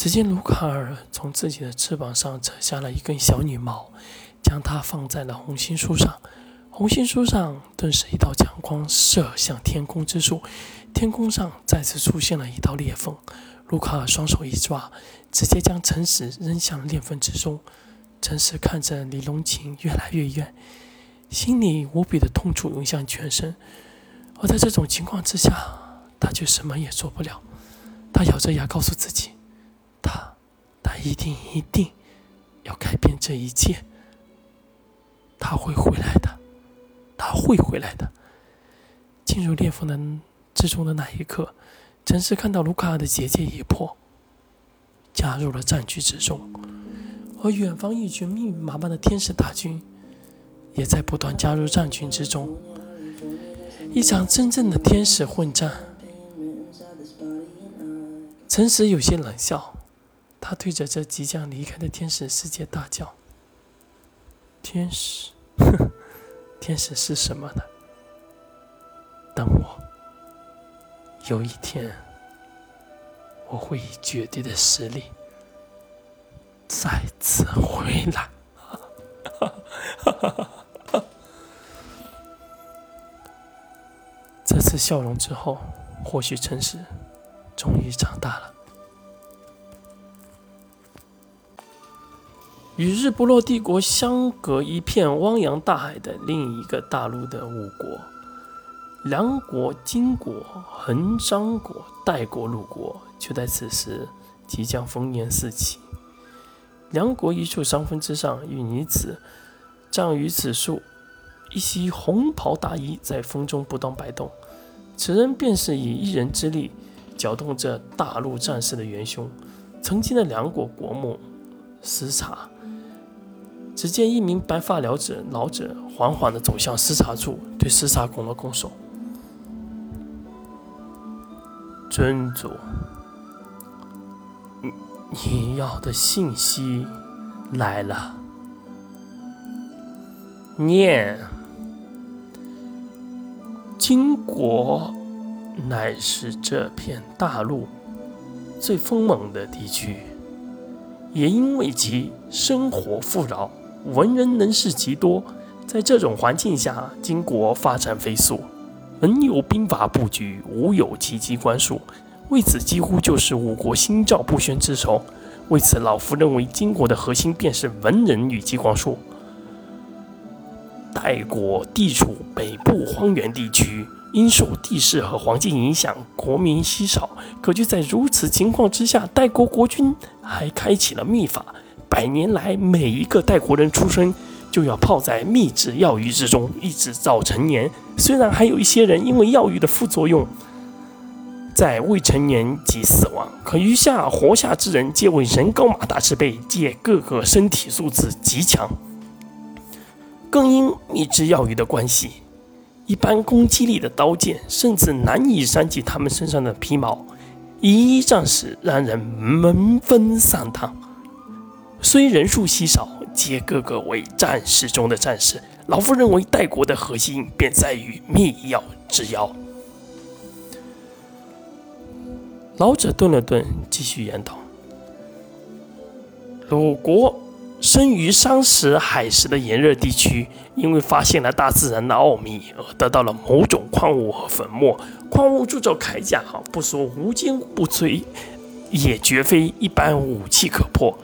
只见卢卡尔从自己的翅膀上扯下了一根小羽毛，将它放在了红心树上。红心树上顿时一道强光射向天空之处，天空上再次出现了一道裂缝。卢卡尔双手一抓，直接将诚实扔向裂缝之中。诚实看着李龙琴越来越远，心里无比的痛楚涌向全身。而在这种情况之下，他却什么也做不了。他咬着牙告诉自己。他，他一定一定要改变这一切。他会回来的，他会回来的。进入裂缝的之中的那一刻，陈实看到卢卡尔的结界已破，加入了战局之中，而远方一群密密麻麻的天使大军，也在不断加入战群之中。一场真正的天使混战。陈实有些冷笑。他对着这即将离开的天使世界大叫：“天使，哼，天使是什么呢？等我，有一天，我会以绝对的实力再次回来。”这次笑容之后，或许陈实终于长大了。与日不落帝国相隔一片汪洋大海的另一个大陆的五国——梁国、金国、恒章国、代国、鲁国，就在此时即将烽烟四起。梁国一处山峰之上，一女子葬于此处，一袭红袍大衣在风中不断摆动。此人便是以一人之力搅动着大陆战事的元凶，曾经的梁国国母司察。只见一名白发老者，老者缓缓地走向视察处，对视察拱了拱手：“尊主，你你要的信息来了。念，金国乃是这片大陆最丰猛的地区，也因为其生活富饶。”文人能士极多，在这种环境下，金国发展飞速，文有兵法布局，武有奇机关术，为此几乎就是五国心照不宣之仇。为此，老夫认为金国的核心便是文人与机关术。代国地处北部荒原地区，因受地势和环境影响，国民稀少。可就在如此情况之下，代国国君还开启了秘法。百年来，每一个代国人出生就要泡在秘制药浴之中，一直到成年。虽然还有一些人因为药浴的副作用，在未成年即死亡，可余下活下之人皆为人高马大之辈，皆个个身体素质极强。更因秘制药浴的关系，一般攻击力的刀剑甚至难以伤及他们身上的皮毛，一一战时让人闻风丧胆。虽人数稀少，皆个个为战士中的战士。老夫认为，代国的核心便在于秘药之药。老者顿了顿，继续言道：“鲁国生于山石、海石的炎热地区，因为发现了大自然的奥秘，而得到了某种矿物和粉末。矿物铸造铠甲，不说无坚不摧，也绝非一般武器可破。”